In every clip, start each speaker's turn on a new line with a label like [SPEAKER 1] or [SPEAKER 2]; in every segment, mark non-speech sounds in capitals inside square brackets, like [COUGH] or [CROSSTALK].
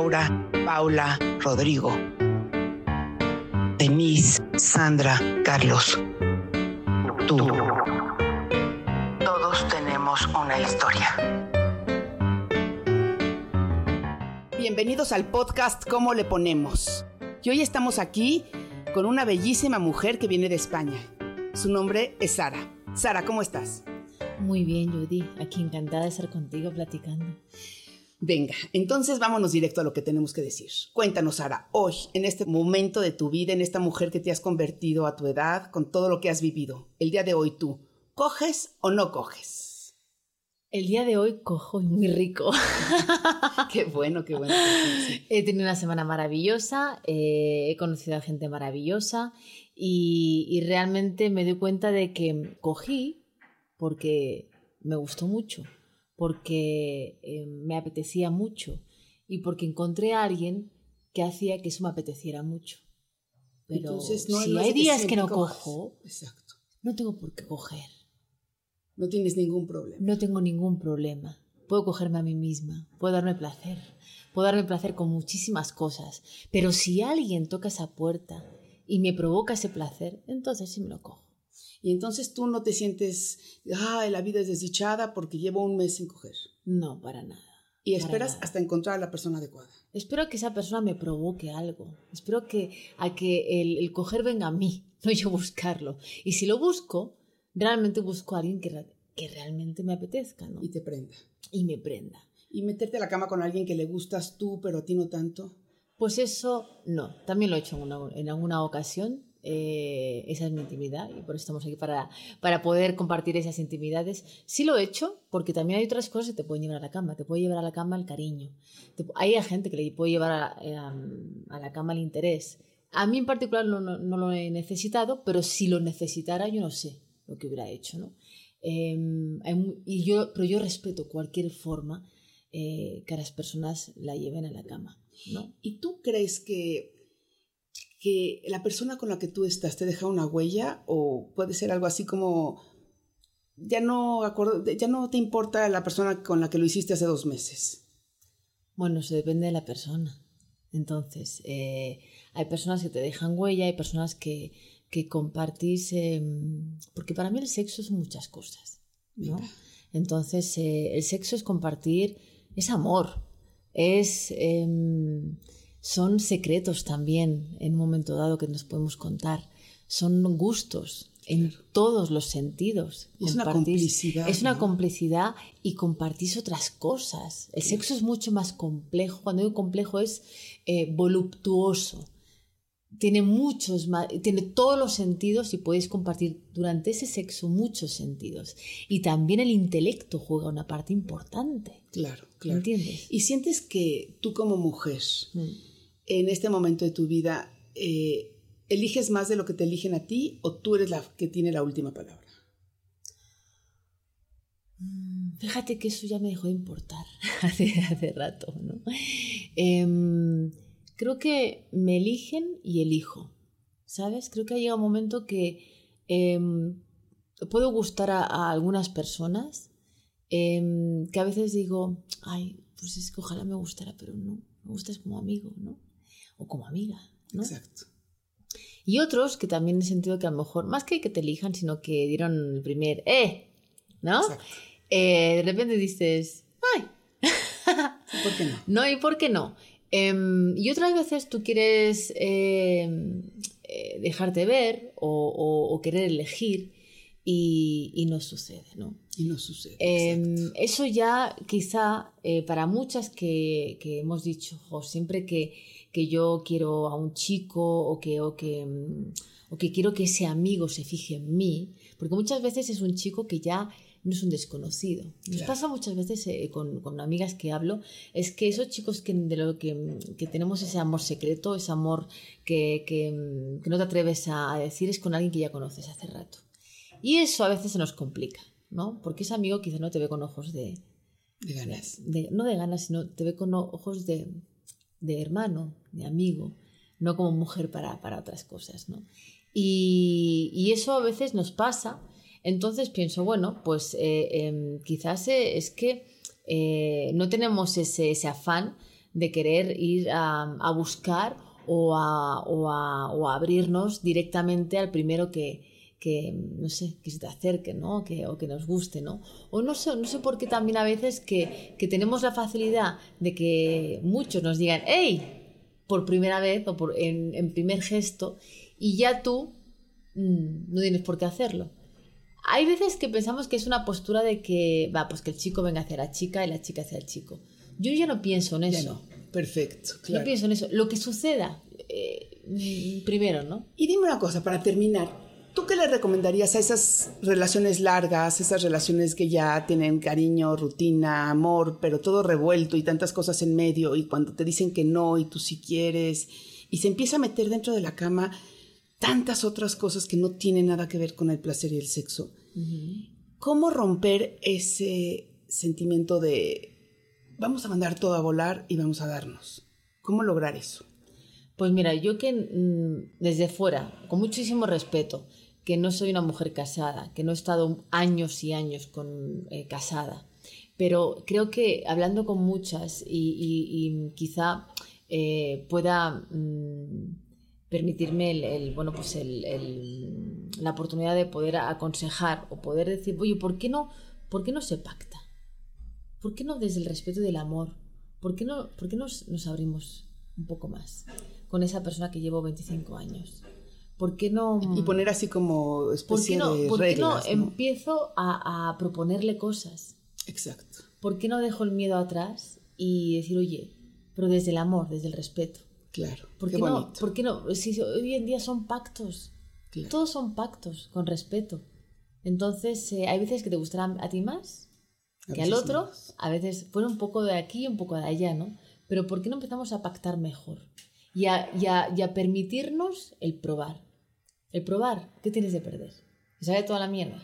[SPEAKER 1] Laura, Paula, Rodrigo, Denise, Sandra, Carlos. Tú. Todos tenemos una historia. Bienvenidos al podcast ¿Cómo le ponemos? Y hoy estamos aquí con una bellísima mujer que viene de España. Su nombre es Sara. Sara, ¿cómo estás?
[SPEAKER 2] Muy bien, Judy. Aquí encantada de estar contigo platicando.
[SPEAKER 1] Venga, entonces vámonos directo a lo que tenemos que decir. Cuéntanos, Sara, hoy, en este momento de tu vida, en esta mujer que te has convertido a tu edad, con todo lo que has vivido, el día de hoy tú, ¿coges o no coges?
[SPEAKER 2] El día de hoy cojo y muy rico. [LAUGHS]
[SPEAKER 1] qué bueno, qué bueno.
[SPEAKER 2] He tenido una semana maravillosa, eh, he conocido a gente maravillosa y, y realmente me doy cuenta de que cogí porque me gustó mucho porque eh, me apetecía mucho y porque encontré a alguien que hacía que eso me apeteciera mucho. Pero
[SPEAKER 1] Entonces, no,
[SPEAKER 2] si hay días que no cojo,
[SPEAKER 1] Exacto.
[SPEAKER 2] no tengo por qué coger.
[SPEAKER 1] No tienes ningún problema.
[SPEAKER 2] No tengo ningún problema. Puedo cogerme a mí misma, puedo darme placer, puedo darme placer con muchísimas cosas. Pero si alguien toca esa puerta y me provoca ese placer, entonces sí me lo cojo.
[SPEAKER 1] Y entonces tú no te sientes, ay, la vida es desdichada porque llevo un mes sin coger.
[SPEAKER 2] No, para nada.
[SPEAKER 1] Y esperas
[SPEAKER 2] nada.
[SPEAKER 1] hasta encontrar a la persona adecuada.
[SPEAKER 2] Espero que esa persona me provoque algo. Espero que a que el, el coger venga a mí, [LAUGHS] no yo buscarlo. Y si lo busco, realmente busco a alguien que, que realmente me apetezca, ¿no?
[SPEAKER 1] Y te prenda.
[SPEAKER 2] Y me prenda.
[SPEAKER 1] Y meterte a la cama con alguien que le gustas tú, pero a ti no tanto.
[SPEAKER 2] Pues eso no, también lo he hecho en, una- en alguna ocasión. Eh, esa es mi intimidad y por eso estamos aquí para, para poder compartir esas intimidades. Sí lo he hecho porque también hay otras cosas que te pueden llevar a la cama. Te puede llevar a la cama el cariño. Hay gente que le puede llevar a, a- la cama el interés. A mí en particular no, no- no lo he necesitado, pero si lo necesitara yo no sé lo que hubiera hecho. ¿no? Eh, mu- y yo, pero yo respeto cualquier forma eh, que las personas la lleven a la cama. ¿no?
[SPEAKER 1] ¿Y tú crees que, que la persona con la que tú estás te deja una huella? ¿O puede ser algo así como, ya no, ya no te importa la persona con la que lo hiciste hace dos meses?
[SPEAKER 2] Bueno, eso depende de la persona. Entonces, eh, hay personas que te dejan huella, hay personas que, que compartís, eh, porque para mí el sexo es muchas cosas, ¿no? Entonces, eh, el sexo es compartir, es amor, es, em, son secretos también en un momento dado que nos podemos contar, son gustos en todos los sentidos.
[SPEAKER 1] Es una complicidad,
[SPEAKER 2] Es una
[SPEAKER 1] ¿no?
[SPEAKER 2] complicidad y compartís otras cosas. El sexo es mucho más complejo. Cuando digo complejo es eh, voluptuoso. Tiene muchos tiene todos los sentidos y podéis compartir durante ese sexo muchos sentidos. Y también el intelecto juega una parte importante.
[SPEAKER 1] Claro, claro.
[SPEAKER 2] ¿Entiendes?
[SPEAKER 1] ¿Y sientes que tú como mujer,
[SPEAKER 2] Mm.
[SPEAKER 1] En este momento de tu vida, eh, eliges más de lo que te eligen a ti o tú eres la que tiene la última palabra?
[SPEAKER 2] Fíjate que eso ya me dejó de importar [LAUGHS] hace, hace rato, ¿no? Em, creo que me eligen y elijo, ¿sabes? Creo que ha llegado un momento que em, puedo gustar a, a algunas personas em, que a veces digo, ay, pues es que ojalá me gustara, pero no, me gustas como amigo, ¿no? O como amiga, ¿no?
[SPEAKER 1] Exacto.
[SPEAKER 2] Y otros que también he sentido que a lo mejor, más que que te elijan, sino que dieron el primer, ¡eh! ¿no?
[SPEAKER 1] Exacto.
[SPEAKER 2] eh, de repente dices, ¡ay!
[SPEAKER 3] ¿Por qué no? [LAUGHS]
[SPEAKER 2] No, ¿y por qué no? Em, y otras veces tú quieres em, eh, dejarte ver o, querer elegir y, no sucede, ¿no?
[SPEAKER 3] Y no sucede.
[SPEAKER 2] Em, eso ya quizá eh, para muchas que, hemos dicho, siempre que, que, yo quiero a un chico o que, o que, o que quiero que ese amigo se fije en mí, porque muchas veces es un chico que ya no es un desconocido. Nos pasa muchas veces eh, con, con, amigas que hablo, es que esos chicos que, de lo que, que tenemos ese amor secreto, ese amor que, que, no te atreves a, decir, es con alguien que ya conoces hace rato. Y eso a veces se nos complica, ¿no? Porque ese amigo quizá no te ve con ojos de...
[SPEAKER 3] De ganas.
[SPEAKER 2] no de ganas, sino te ve con ojos de, de hermano, de amigo, no como mujer para, para otras cosas, ¿no? Y, y, eso a veces nos pasa entonces pienso, bueno, pues eh, em, quizás eh, es que eh, no tenemos ese, afán de querer ir a, buscar o a, abrirnos directamente al primero que, no sé, que se te acerque, ¿no? Que, o que nos guste, ¿no? O no sé, no sé por qué también a veces que, tenemos la facilidad de que muchos nos digan, ¡hey! por primera vez o por, en, primer gesto y ya tú mm, no tienes por qué hacerlo. Hay veces que pensamos que es una postura de que, va, pues que el chico venga hacia la chica y la chica hacia el chico. Yo ya no pienso en eso.
[SPEAKER 3] no. Perfecto.
[SPEAKER 2] No pienso en eso. Lo que suceda, eh, primero, ¿no?
[SPEAKER 3] Y dime una cosa, para terminar. ¿Tú qué le recomendarías a esas relaciones largas, esas relaciones que ya tienen cariño, rutina, amor, pero todo revuelto y tantas cosas en medio y cuando te dicen que no y tú sí quieres y se empieza a meter dentro de la cama tantas otras cosas que no tienen nada que ver con el placer y el sexo. ¿Cómo romper ese sentimiento de vamos a mandar todo a volar y vamos a darnos? ¿Cómo lograr eso?
[SPEAKER 2] Pues mira, yo que mm, desde fuera, con muchísimo respeto, que no soy una mujer casada, que no he estado años y años eh, casada, pero creo que hablando con muchas y, quizá eh, pueda... Mm, permitirme el, bueno, pues la oportunidad de poder aconsejar o poder decir, oye, ¿por qué no, por qué no se pacta? ¿Por qué no desde el respeto del amor? ¿Por qué no, por qué nos abrimos un poco más con esa persona que llevo 25 años? ¿Por qué no...
[SPEAKER 3] Y poner así como especie ¿por qué no, ¿por qué no,
[SPEAKER 2] empiezo a, a proponerle cosas?
[SPEAKER 3] Exacto.
[SPEAKER 2] ¿Por qué no dejo el miedo atrás y decir, oye, pero desde el amor, desde el respeto?
[SPEAKER 3] Claro.
[SPEAKER 2] ¿Por qué, no, ¿por qué no? Si hoy en día son pactos. Todos son pactos, con respeto. Entonces, eh, hay veces que te gustarán a ti más que al otro. A veces, pone un poco de aquí y un poco de allá, ¿no? Pero ¿por qué no empezamos a pactar mejor? Y a, y a, permitirnos el probar. El probar, ¿qué tienes de perder? ¿Que sabe toda la mierda?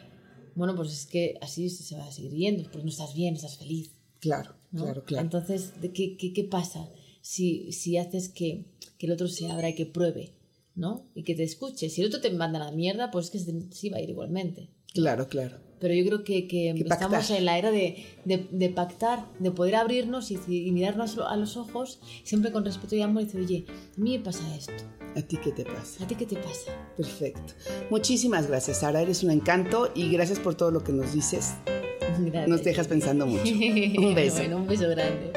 [SPEAKER 2] Bueno, pues es que así se va a seguir yendo, pues no estás bien, estás feliz.
[SPEAKER 3] Claro, claro, claro.
[SPEAKER 2] Entonces, ¿qué, qué, qué pasa? si, si haces que, que, el otro se abra y que pruebe, ¿no? Y que te escuche. Si el otro te manda la mierda, pues es que sí va a ir igualmente.
[SPEAKER 3] Claro, claro.
[SPEAKER 2] Pero yo creo que, que, estamos en la era de, de, de, pactar, de poder abrirnos y, y, mirarnos a los ojos, siempre con respeto y amor, y decir, oye, a mí me pasa esto.
[SPEAKER 3] ¿A ti qué te pasa?
[SPEAKER 2] ¿A ti qué te pasa?
[SPEAKER 3] Perfecto. Muchísimas gracias, Sara. Eres un encanto y gracias por todo lo que nos dices. [LAUGHS] Gracias. Nos dejas pensando mucho. [LAUGHS] Un beso.
[SPEAKER 2] bueno, un beso grande.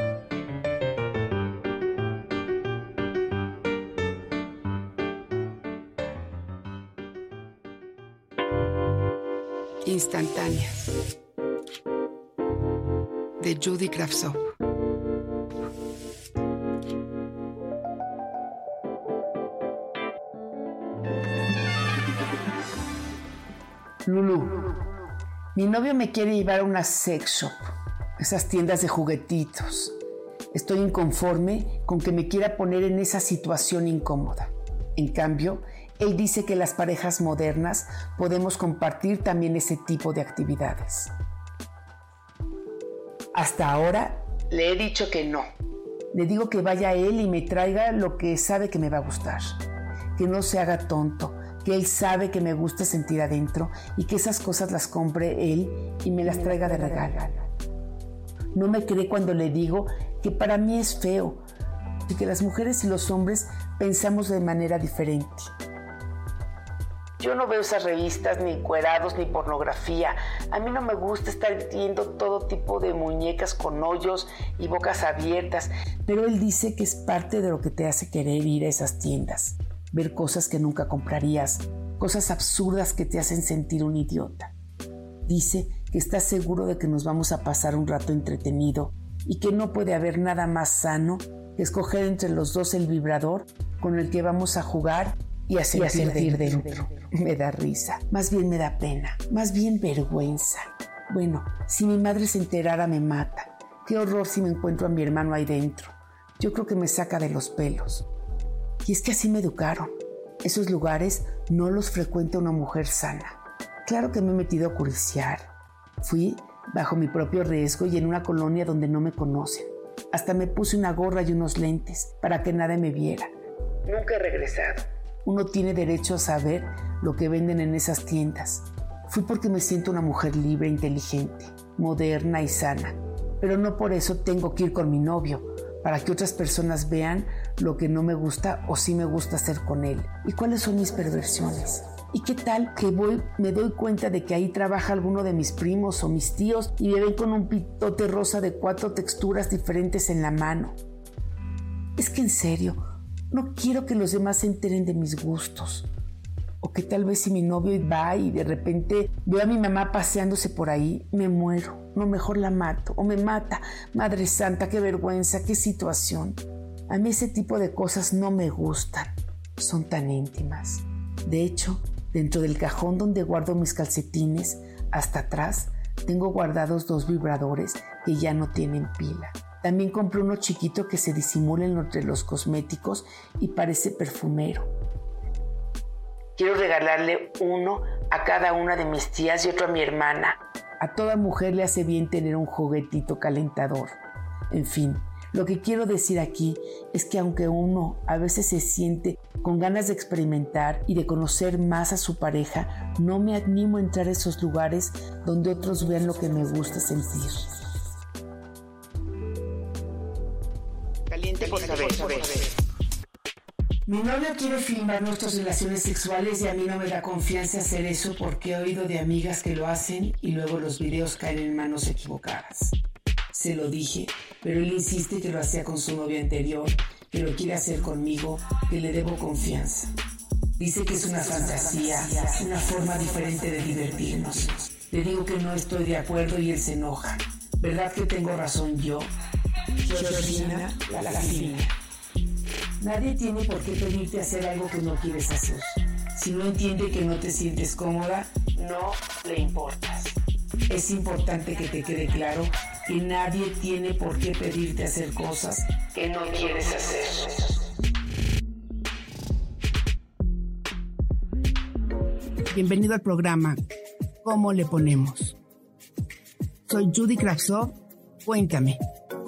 [SPEAKER 3] Instantáneas de Judy Kravtsov. Lulu, mi novio me quiere llevar a una sex shop, esas tiendas de juguetitos. Estoy inconforme con que me quiera poner en esa situación incómoda. En cambio, él dice que las parejas modernas podemos compartir también ese tipo de actividades. Hasta ahora le he dicho que no. Le digo que vaya él y me traiga lo que sabe que me va a gustar. Que no se haga tonto, que él sabe que me gusta sentir adentro y que esas cosas las compre él y me las traiga de regalo. No me cree cuando le digo que para mí es feo y que las mujeres y los hombres pensamos de manera diferente Yo no veo esas revistas ni cuerados ni pornografía. A mí no me gusta estar viendo todo tipo de muñecas con hoyos y bocas abiertas. Pero él dice que es parte de lo que te hace querer ir a esas tiendas. Ver cosas que nunca comprarías, cosas absurdas que te hacen sentir un idiota. Dice que está seguro de que nos vamos a pasar un rato entretenido y que no puede haber nada más sano que escoger entre los dos el vibrador con el que vamos a jugar y a sentir, dentro. Me da risa, más bien me da pena, más bien vergüenza. Bueno, si mi madre se enterara me mata. Qué horror si me encuentro a mi hermano ahí dentro. Yo creo que me saca de los pelos. Y es que así me educaron. Esos lugares no los frecuenta una mujer sana. Claro que me he metido a curiciar. Fui bajo mi propio riesgo y en una colonia donde no me conocen. Hasta me puse una gorra y unos lentes para que nadie me viera. Nunca he regresado. Uno tiene derecho a saber lo que venden en esas tiendas. Fui porque me siento una mujer libre, inteligente, moderna y sana. Pero no por eso tengo que ir con mi novio, para que otras personas vean lo que no me gusta o sí me gusta hacer con él. ¿Y cuáles son mis perversiones? ¿Y qué tal que voy, me doy cuenta de que ahí trabaja alguno de mis primos o mis tíos y me ven con un pitote rosa de cuatro texturas diferentes en la mano? Es que en serio, no quiero que los demás se enteren de mis gustos. O que tal vez si mi novio va y de repente veo a mi mamá paseándose por ahí, me muero. No, mejor la mato o me mata. Madre Santa, qué vergüenza, qué situación. A mí ese tipo de cosas no me gustan. Son tan íntimas. De hecho, dentro del cajón donde guardo mis calcetines, hasta atrás, tengo guardados dos vibradores que ya no tienen pila. También compré uno chiquito que se disimula entre los cosméticos y parece perfumero. Quiero regalarle uno a cada una de mis tías y otro a mi hermana. A toda mujer le hace bien tener un juguetito calentador. En fin, lo que quiero decir aquí es que aunque uno a veces se siente con ganas de experimentar y de conocer más a su pareja, no me animo a entrar a esos lugares donde otros vean lo que me gusta sentir. Mi novio quiere filmar nuestras relaciones sexuales y a mí no me da confianza hacer eso porque he oído de amigas que lo hacen y luego los videos caen en manos equivocadas. Se lo dije, pero él insiste que lo hacía con su novia anterior, que lo quiere hacer conmigo, que le debo confianza. Dice que es una fantasía, una forma diferente de divertirnos. Le digo que no estoy de acuerdo y él se enoja. ¿Verdad que tengo razón yo? Georgina, la, la Nadie tiene por qué pedirte hacer algo que no quieres hacer. Si no entiende que no te sientes cómoda, no le importas. Es importante que te quede claro que nadie tiene por qué pedirte hacer cosas que no quieres hacer. Bienvenido al programa ¿Cómo le ponemos? Soy Judy Kravsov. Cuéntame,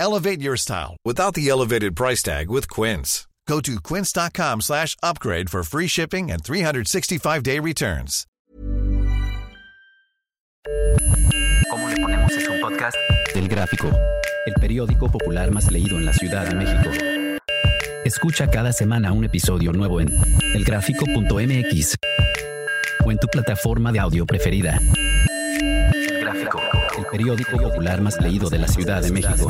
[SPEAKER 4] Elevate your style without the elevated price tag with Quince. Go to quince.com slash upgrade for free shipping and 365-day returns.
[SPEAKER 5] ¿Cómo le ponemos es un podcast del Gráfico, el periódico popular más leído en la Ciudad de México. Escucha cada semana un episodio nuevo en elgráfico.mx o en tu plataforma de audio preferida. El Gráfico, el periódico popular más leído de la Ciudad de México.